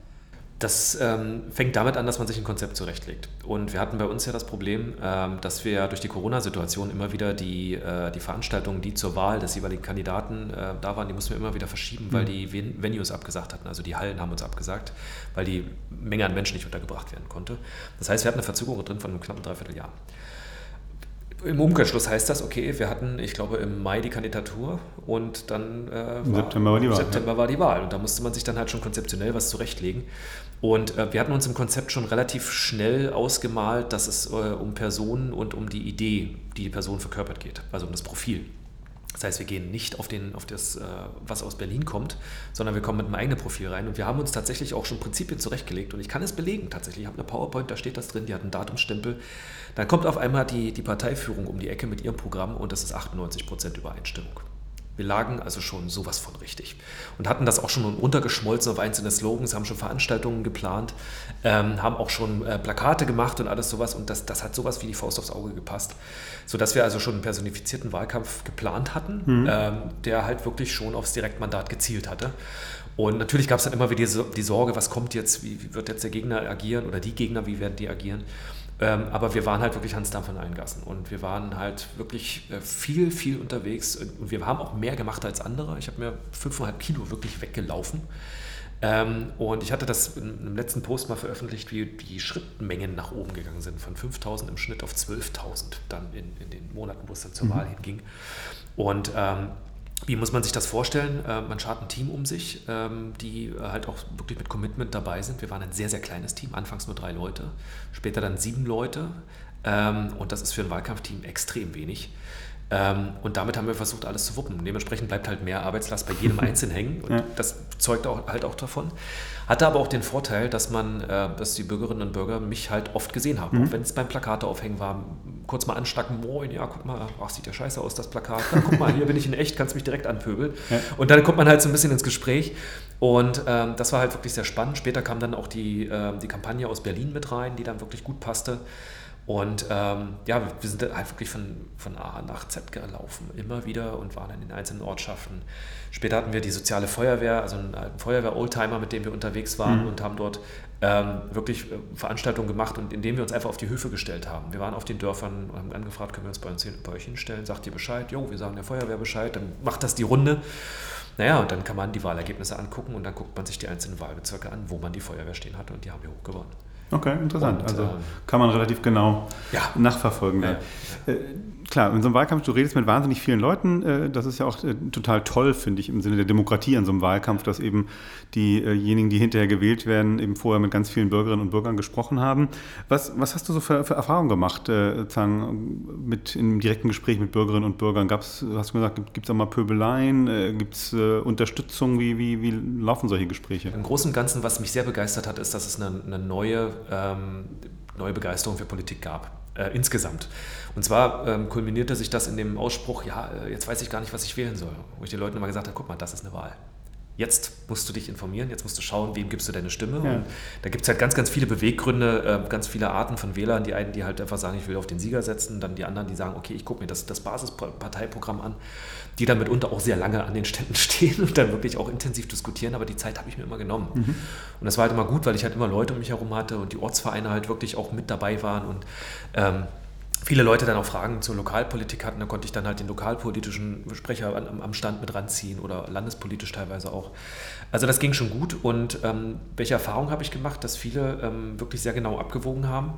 Das ähm, fängt damit an, dass man sich ein Konzept zurechtlegt. Und wir hatten bei uns ja das Problem, ähm, dass wir durch die Corona-Situation immer wieder die, äh, die Veranstaltungen, die zur Wahl des jeweiligen Kandidaten äh, da waren, die mussten wir immer wieder verschieben, weil mhm. die Ven Venues abgesagt hatten. Also die Hallen haben uns abgesagt, weil die Menge an Menschen nicht untergebracht werden konnte. Das heißt, wir hatten eine Verzögerung drin von einem knappen Dreivierteljahr. Im Umkehrschluss heißt das, okay, wir hatten, ich glaube, im Mai die Kandidatur und dann äh, war, September, war die, Wahl, September ja. war die Wahl. Und da musste man sich dann halt schon konzeptionell was zurechtlegen. Und äh, wir hatten uns im Konzept schon relativ schnell ausgemalt, dass es äh, um Personen und um die Idee, die die Person verkörpert geht, also um das Profil. Das heißt, wir gehen nicht auf, den, auf das, äh, was aus Berlin kommt, sondern wir kommen mit einem eigenen Profil rein. Und wir haben uns tatsächlich auch schon Prinzipien zurechtgelegt. Und ich kann es belegen tatsächlich. Ich habe eine PowerPoint, da steht das drin, die hat einen Datumstempel. Dann kommt auf einmal die, die Parteiführung um die Ecke mit ihrem Programm und das ist 98% Übereinstimmung. Wir lagen also schon sowas von richtig und hatten das auch schon untergeschmolzen auf einzelne Slogans, haben schon Veranstaltungen geplant, ähm, haben auch schon äh, Plakate gemacht und alles sowas und das, das hat sowas wie die Faust aufs Auge gepasst, sodass wir also schon einen personifizierten Wahlkampf geplant hatten, mhm. ähm, der halt wirklich schon aufs Direktmandat gezielt hatte. Und natürlich gab es dann immer wieder die, Sorge, was kommt jetzt, wie wird jetzt der Gegner agieren oder die Gegner, wie werden die agieren. Ähm, aber wir waren halt wirklich Hans Dampf in allen Gassen und wir waren halt wirklich äh, viel, viel unterwegs und wir haben auch mehr gemacht als andere. Ich habe mir 5,5 Kilo wirklich weggelaufen. Ähm, und ich hatte das in einem letzten Post mal veröffentlicht, wie die Schrittmengen nach oben gegangen sind, von 5.000 im Schnitt auf 12.000 dann in, in, den Monaten, wo es dann zur mhm. Wahl hinging. Und ähm, wie muss man sich das vorstellen? Äh, man schart ein Team um sich, ähm, die äh, halt auch wirklich mit Commitment dabei sind. Wir waren ein sehr, sehr kleines Team, anfangs nur drei Leute, später dann sieben Leute. Ähm, und das ist für ein Wahlkampfteam extrem wenig. Ähm, und damit haben wir versucht, alles zu wuppen. Dementsprechend bleibt halt mehr Arbeitslast bei jedem Einzelnen hängen. Und ja. das zeugt auch, halt auch davon. Hatte aber auch den Vorteil, dass man, äh, dass die Bürgerinnen und Bürger mich halt oft gesehen haben. Mhm. Auch wenn es beim Plakate aufhängen war, kurz mal anstacken, moin, ja, guck mal, ach, sieht ja scheiße aus, das Plakat. Dann, guck mal, hier bin ich in echt, kannst mich direkt anpöbeln. Ja. Und dann kommt man halt so ein bisschen ins Gespräch. Und ähm, das war halt wirklich sehr spannend. Später kam dann auch die, äh, die Kampagne aus Berlin mit rein, die dann wirklich gut passte. Und ähm, ja, wir sind halt wirklich von, von A nach Z gelaufen, immer wieder und waren in den einzelnen Ortschaften. Später hatten wir die soziale Feuerwehr, also einen Feuerwehr-Oldtimer, mit dem wir unterwegs waren mhm. und haben dort ähm, wirklich äh, Veranstaltungen gemacht und indem wir uns einfach auf die Höfe gestellt haben. Wir waren auf den Dörfern und haben angefragt, können wir uns bei, uns, bei euch hinstellen, sagt ihr Bescheid, jo, wir sagen der Feuerwehr Bescheid, dann macht das die Runde. Naja, und dann kann man die Wahlergebnisse angucken und dann guckt man sich die einzelnen Wahlbezirke an, wo man die Feuerwehr stehen hatte und die haben wir hochgewonnen. Okay, interessant. Und, also ähm, kann man relativ genau ja. nachverfolgen. Ja. Äh, klar, in so einem Wahlkampf, du redest mit wahnsinnig vielen Leuten. Äh, das ist ja auch äh, total toll, finde ich, im Sinne der Demokratie an so einem Wahlkampf, dass eben diejenigen, die hinterher gewählt werden, eben vorher mit ganz vielen Bürgerinnen und Bürgern gesprochen haben. Was, was hast du so für, für Erfahrungen gemacht, sozusagen mit im direkten Gespräch mit Bürgerinnen und Bürgern? Gab's, hast du gesagt, gibt es auch mal Pöbeleien? Gibt es Unterstützung? Wie, wie, wie laufen solche Gespräche? Im Großen und Ganzen, was mich sehr begeistert hat, ist, dass es eine, eine neue, ähm, neue Begeisterung für Politik gab. Äh, insgesamt. Und zwar ähm, kulminierte sich das in dem Ausspruch, ja, äh, jetzt weiß ich gar nicht, was ich wählen soll. Wo ich den Leuten immer gesagt habe, guck mal, das ist eine Wahl. Jetzt musst du dich informieren, jetzt musst du schauen, wem gibst du deine Stimme. Ja. Und da gibt es halt ganz, ganz viele Beweggründe, äh, ganz viele Arten von Wählern. Die einen, die halt einfach sagen, ich will auf den Sieger setzen, dann die anderen, die sagen, okay, ich gucke mir das, das Basisparteiprogramm an, die dann mitunter auch sehr lange an den Ständen stehen und dann wirklich auch intensiv diskutieren. Aber die Zeit habe ich mir immer genommen. Mhm. Und das war halt immer gut, weil ich halt immer Leute um mich herum hatte und die Ortsvereine halt wirklich auch mit dabei waren und ähm, viele Leute dann auch Fragen zur Lokalpolitik hatten, da konnte ich dann halt den lokalpolitischen Sprecher am, am Stand mit ranziehen oder landespolitisch teilweise auch. Also das ging schon gut und ähm, welche Erfahrung habe ich gemacht, dass viele ähm, wirklich sehr genau abgewogen haben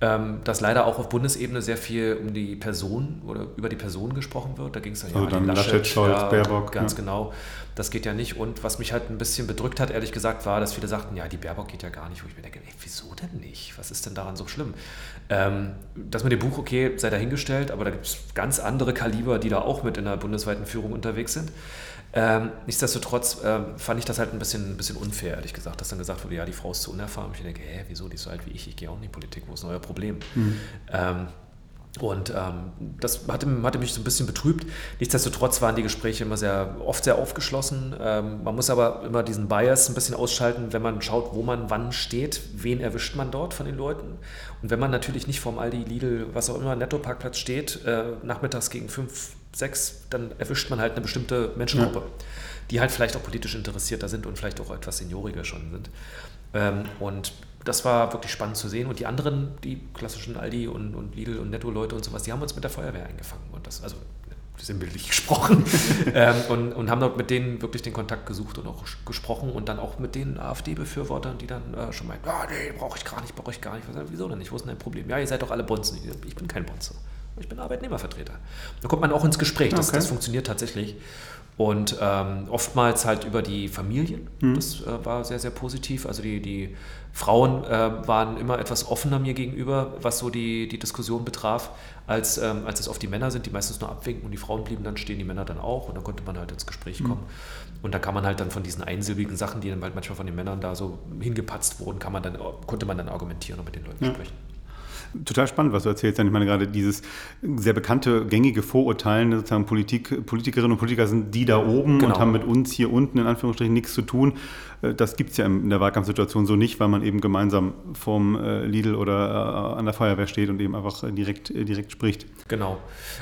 ähm, dass leider auch auf Bundesebene sehr viel um die Person oder über die Person gesprochen wird. Da ging es dann also ja dann Laschet, Laschet Scholz, ja, Baerbock. Ganz ja. genau. Das geht ja nicht. Und was mich halt ein bisschen bedrückt hat, ehrlich gesagt, war, dass viele sagten, ja, die Baerbock geht ja gar nicht. Wo ich mir denke, ey, wieso denn nicht? Was ist denn daran so schlimm? Ähm, das mit dem Buch, okay, sei dahingestellt, aber da gibt es ganz andere Kaliber, die da auch mit in der bundesweiten Führung unterwegs sind. Ähm, nichtsdestotrotz äh, fand ich das halt ein bisschen, ein bisschen unfair, ehrlich gesagt, dass dann gesagt wurde, ja, die Frau ist zu unerfahren. Ich denke, hä, wieso, die ist so alt wie ich, ich gehe auch in die Politik, wo ist euer Problem? Mhm. Ähm, und ähm, das hatte, hatte, mich so ein bisschen betrübt. Nichtsdestotrotz waren die Gespräche immer sehr, oft sehr aufgeschlossen. Ähm, man muss aber immer diesen Bias ein bisschen ausschalten, wenn man schaut, wo man wann steht, wen erwischt man dort von den Leuten. Und wenn man natürlich nicht vorm Aldi, Lidl, was auch immer, Netto-Parkplatz steht, äh, nachmittags gegen fünf, sechs, dann erwischt man halt eine bestimmte Menschengruppe, ja. die halt vielleicht auch politisch interessierter sind und vielleicht auch etwas senioriger schon sind. Ähm, und das war wirklich spannend zu sehen. Und die anderen, die klassischen Aldi und, und Lidl und Netto-Leute und sowas, die haben uns mit der Feuerwehr eingefangen. Und das, also sinnbildlich gesprochen. ähm, und, und haben dort mit denen wirklich den Kontakt gesucht und auch gesprochen und dann auch mit den AfD-Befürwortern, die dann äh, schon meinten, ah, nee, brauche ich gar nicht, brauche ich gar nicht. Was, wieso denn nicht? Wo ist denn dein Problem? Ja, ihr seid doch alle Bonzen. Ich bin kein Bonze. Ich bin Arbeitnehmervertreter. Da kommt man auch ins Gespräch. Das, okay. das funktioniert tatsächlich. Und ähm, oftmals halt über die Familien. Mhm. Das äh, war sehr, sehr positiv. Also die, die Frauen äh, waren immer etwas offener mir gegenüber, was so die, die Diskussion betraf, als, ähm, als es oft die Männer sind, die meistens nur abwinken und die Frauen blieben dann stehen, die Männer dann auch. Und dann konnte man halt ins Gespräch mhm. kommen. Und da kann man halt dann von diesen einsilbigen Sachen, die dann halt manchmal von den Männern da so hingepatzt wurden, kann man dann, konnte man dann argumentieren und mit den Leuten ja. sprechen. Total spannend, was du erzählst. Ich meine, gerade dieses sehr bekannte, gängige Vorurteil, ne, sozusagen Politik, Politikerinnen und Politiker sind die da oben genau. und haben mit uns hier unten in Anführungsstrichen nichts zu tun. Äh, das gibt es ja in der Wahlkampfsituation so nicht, weil man eben gemeinsam vorm äh, Lidl oder äh, an der Feuerwehr steht und eben einfach direkt, direkt spricht. Genau.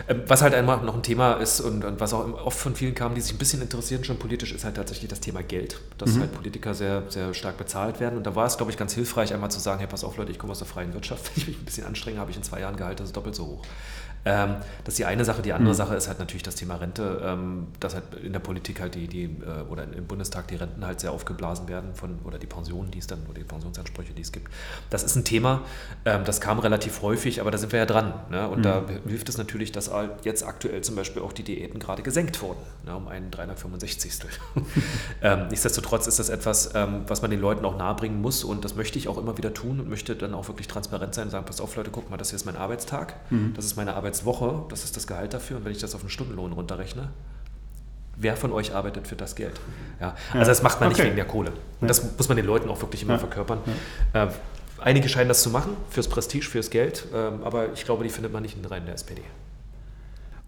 Ähm, was halt einmal noch ein Thema ist und, und was auch oft von vielen kam, die sich ein bisschen interessieren schon politisch, ist halt tatsächlich das Thema Geld. Dass mhm. halt Politiker sehr, sehr stark bezahlt werden. Und da war es, glaube ich, ganz hilfreich, einmal zu sagen, hey, pass auf Leute, ich komme aus der freien Wirtschaft, wenn ich mich ein bisschen anstrenge, habe ich in zwei Jahren Gehalt, das ist doppelt so hoch. Ähm, das ist die eine Sache. Die andere mhm. Sache ist halt natürlich das Thema Rente, ähm, dass halt in der Politik halt die, die äh, oder im Bundestag die Renten halt sehr aufgeblasen werden von, oder die Pensionen, die es dann, oder die Pensionsansprüche, die es gibt. Das ist ein Thema, ähm, das kam relativ häufig, aber da sind wir ja dran. Ne? Und mhm. da hilft es natürlich, dass jetzt aktuell zum Beispiel auch die Diäten gerade gesenkt wurden, ne? um einen 365. ähm, nichtsdestotrotz ist das etwas, ähm, was man den Leuten auch nahebringen muss und das möchte ich auch immer wieder tun und möchte dann auch wirklich transparent sein und sagen, pass auf Leute, guck mal, das hier ist mein Arbeitstag, mhm. das ist meine Arbeitswoche, das ist das Gehalt dafür und wenn ich das auf einen Stundenlohn runterrechne, wer von euch arbeitet für das Geld? Ja, also das macht man okay. nicht wegen der Kohle. Und das muss man den Leuten auch wirklich immer ja. verkörpern. Ja. Äh, einige scheinen das zu machen, fürs Prestige, fürs Geld, ähm, aber ich glaube, die findet man nicht in den Reihen der SPD.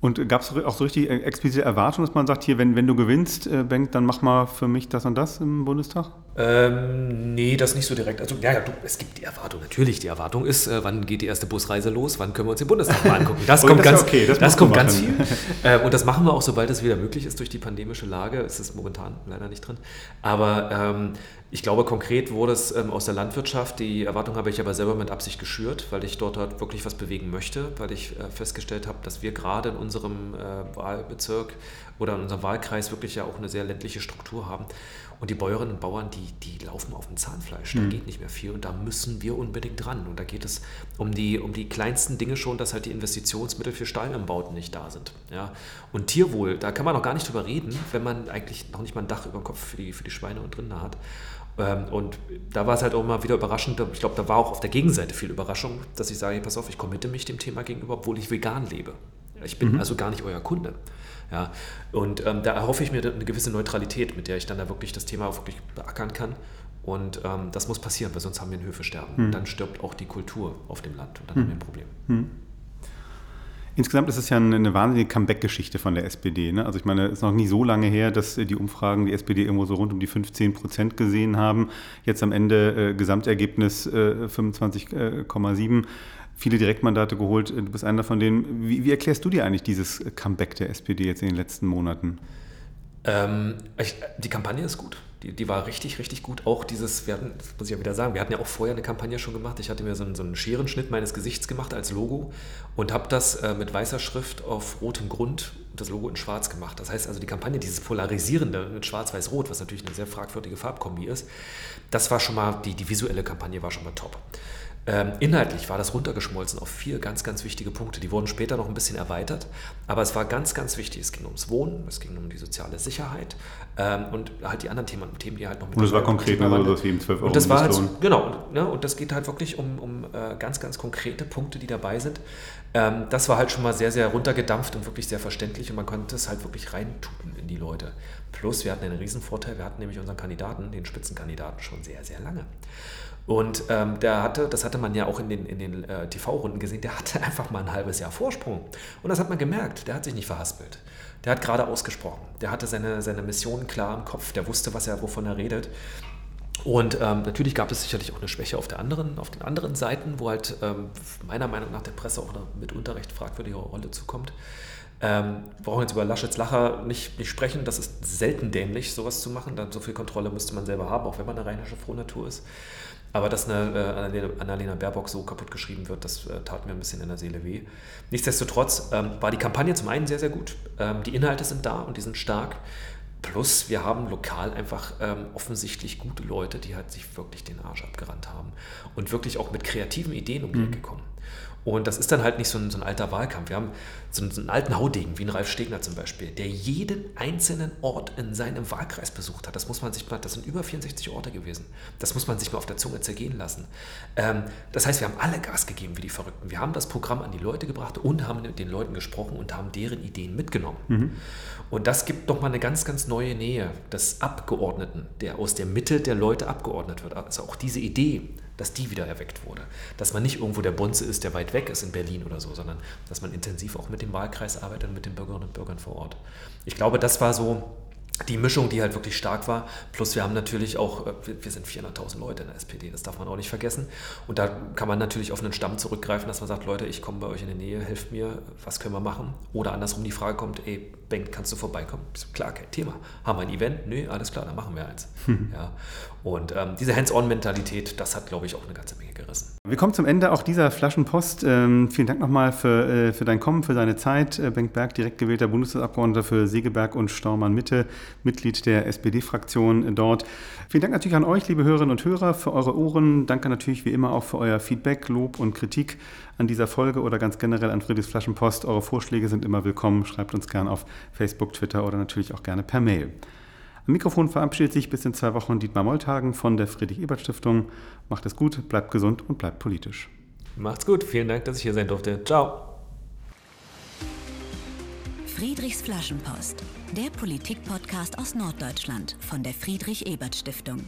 Und gab es auch so richtig explizite Erwartungen, dass man sagt, hier, wenn, wenn du gewinnst, äh, Benk, dann mach mal für mich das und das im Bundestag? Ähm, nee, das nicht so direkt. Also, ja, ja, du, es gibt die Erwartung, natürlich. Die Erwartung ist, äh, wann geht die erste Busreise los, wann können wir uns den Bundestag mal angucken. Das kommt das ganz, okay, das, das kommt ganz viel. äh, und das machen wir auch, sobald es wieder möglich ist durch die pandemische Lage. Es ist momentan leider nicht drin. Aber ähm, ich glaube, konkret wurde es ähm, aus der Landwirtschaft. Die Erwartung habe ich aber selber mit Absicht geschürt, weil ich dort halt wirklich was bewegen möchte, weil ich äh, festgestellt habe, dass wir gerade in unserem äh, Wahlbezirk oder in unserem Wahlkreis wirklich ja auch eine sehr ländliche Struktur haben. Und die Bäuerinnen und Bauern, die, die laufen auf dem Zahnfleisch. Da mhm. geht nicht mehr viel und da müssen wir unbedingt dran. Und da geht es um die, um die kleinsten Dinge schon, dass halt die Investitionsmittel für Stallumbauten nicht da sind. Ja? Und Tierwohl, da kann man noch gar nicht drüber reden, wenn man eigentlich noch nicht mal ein Dach über dem Kopf für die, für die Schweine und Rinder hat. Ähm, und da war es halt auch immer wieder überraschend. Ich glaube, da war auch auf der Gegenseite viel Überraschung, dass ich sage, pass auf, ich committe mich dem Thema gegenüber, obwohl ich vegan lebe. Ich bin mhm. also gar nicht euer Kunde. Ja, und ähm, da erhoffe ich mir eine gewisse Neutralität, mit der ich dann da wirklich das Thema auch wirklich beackern kann. Und ähm, das muss passieren, weil sonst haben wir ein Höfesterben. Und dann stirbt auch die Kultur auf dem Land und dann mhm. haben wir ein Problem. Mhm. Insgesamt ist es ja eine, eine wahnsinnige Comeback-Geschichte von der SPD. Ne? Also ich meine, es ist noch nie so lange her, dass die Umfragen die SPD irgendwo so rund um die 15 Prozent gesehen haben. Jetzt am Ende äh, Gesamtergebnis äh, 25,7. Viele Direktmandate geholt. Du bist einer von denen. Wie, wie, erklärst du dir eigentlich dieses Comeback der SPD jetzt in den letzten Monaten? Ähm, ich, die Kampagne ist gut. Die, die, war richtig, richtig gut. Auch dieses, wir hatten, das muss ich ja wieder sagen, wir hatten ja auch vorher eine Kampagne schon gemacht. Ich hatte mir so einen, so einen Scherenschnitt meines Gesichts gemacht als Logo und habe das äh, mit weißer Schrift auf rotem Grund und das Logo in schwarz gemacht. Das heißt also, die Kampagne, dieses Polarisierende mit schwarz-weiß-rot, was natürlich eine sehr fragwürdige Farbkombi ist, das war schon mal, die, die visuelle Kampagne war schon mal top. Ähm, inhaltlich war das runtergeschmolzen auf vier ganz, ganz wichtige Punkte. Die wurden später noch ein bisschen erweitert, aber es war ganz, ganz wichtig. Es ging ums Wohnen, es ging um die soziale Sicherheit ähm, und halt die anderen Themen, Themen, die halt noch mit. Und das war konkret, also das eben 12 Euro. Und das war halt, genau, ne, und das geht halt wirklich um, um äh, ganz, ganz konkrete Punkte, die dabei sind. Ähm, das war halt schon mal sehr, sehr runtergedampft und wirklich sehr verständlich und man konnte es halt wirklich reintun in die Leute. Plus, wir hatten einen riesen Vorteil, wir hatten nämlich unseren Kandidaten, den Spitzenkandidaten, schon sehr, sehr lange. Und ähm, der hatte, das hatte man ja auch in den, in den äh, TV-Runden gesehen, der hatte einfach mal ein halbes Jahr Vorsprung. Und das hat man gemerkt, der hat sich nicht verhaspelt. Der hat gerade ausgesprochen. Der hatte seine, seine Mission klar im Kopf, der wusste, was er, wovon er redet. Und ähm, natürlich gab es sicherlich auch eine Schwäche auf, der anderen, auf den anderen Seiten, wo halt ähm, meiner Meinung nach der Presse auch eine mitunter recht fragwürdige Rolle zukommt. Ähm, wir brauchen jetzt über Laschets Lacher nicht, nicht sprechen. Das ist selten dämlich, sowas zu machen. Dann so viel Kontrolle müsste man selber haben, auch wenn man eine rheinische Frohnatur ist. Aber dass eine äh, Annalena Baerbock so kaputt geschrieben wird, das äh, tat mir ein bisschen in der Seele weh. Nichtsdestotrotz ähm, war die Kampagne zum einen sehr, sehr gut. Ähm, die Inhalte sind da und die sind stark. Plus, wir haben lokal einfach ähm, offensichtlich gute Leute, die halt sich wirklich den Arsch abgerannt haben und wirklich auch mit kreativen Ideen um die mhm. Ecke kommen. Und das ist dann halt nicht so ein, so ein alter Wahlkampf. Wir haben so einen, so einen, alten Haudegen, wie ein Ralf Stegner zum Beispiel, der jeden einzelnen Ort in seinem Wahlkreis besucht hat. Das muss man sich mal, das sind über 64 Orte gewesen. Das muss man sich mal auf der Zunge zergehen lassen. Ähm, das heißt, wir haben alle Gas gegeben wie die Verrückten. Wir haben das Programm an die Leute gebracht und haben mit den Leuten gesprochen und haben deren Ideen mitgenommen. Mhm. Und das gibt nochmal eine ganz, ganz neue Nähe des Abgeordneten, der aus der Mitte der Leute abgeordnet wird. Also auch diese Idee dass die wieder erweckt wurde. Dass man nicht irgendwo der Bonze ist, der weit weg ist in Berlin oder so, sondern dass man intensiv auch mit dem Wahlkreis arbeitet und mit den Bürgerinnen und Bürgern vor Ort. Ich glaube, das war so die Mischung, die halt wirklich stark war. Plus wir haben natürlich auch, äh, wir sind 400.000 Leute in der SPD, das darf man auch nicht vergessen. Und da kann man natürlich auf einen Stamm zurückgreifen, dass man sagt, Leute, ich komme bei euch in die Nähe, helft mir, was können wir machen? Oder andersrum die Frage kommt, ey, Bengt, kannst du vorbeikommen? Klar, kein Thema. Haben wir ein Event? Nö, alles klar, dann machen wir eins. Hm. Ja. Und ähm, diese Hands-on-Mentalität, das hat, glaube ich, auch eine ganze Menge gerissen. Wir kommen zum Ende auch dieser Flaschenpost. Ähm, vielen Dank nochmal für, äh, für dein Kommen, für deine Zeit. Äh, Bengt Berg, direkt gewählter Bundestagsabgeordneter für Segeberg und Staumann Mitte, Mitglied der SPD-Fraktion dort. Vielen Dank natürlich an euch, liebe Hörerinnen und Hörer, für eure Ohren. Danke natürlich wie immer auch für euer Feedback, Lob und Kritik an dieser Folge oder ganz generell an Friedrichs Flaschenpost. Eure Vorschläge sind immer willkommen. Schreibt uns gerne auf Facebook, Twitter oder natürlich auch gerne per Mail. Am Mikrofon verabschiedet sich bis in zwei Wochen Dietmar Molltagen von der Friedrich-Ebert-Stiftung. Macht es gut, bleibt gesund und bleibt politisch. Macht's gut, vielen Dank, dass ich hier sein durfte. Ciao. Friedrichs Flaschenpost, der Politik-Podcast aus Norddeutschland von der Friedrich-Ebert-Stiftung.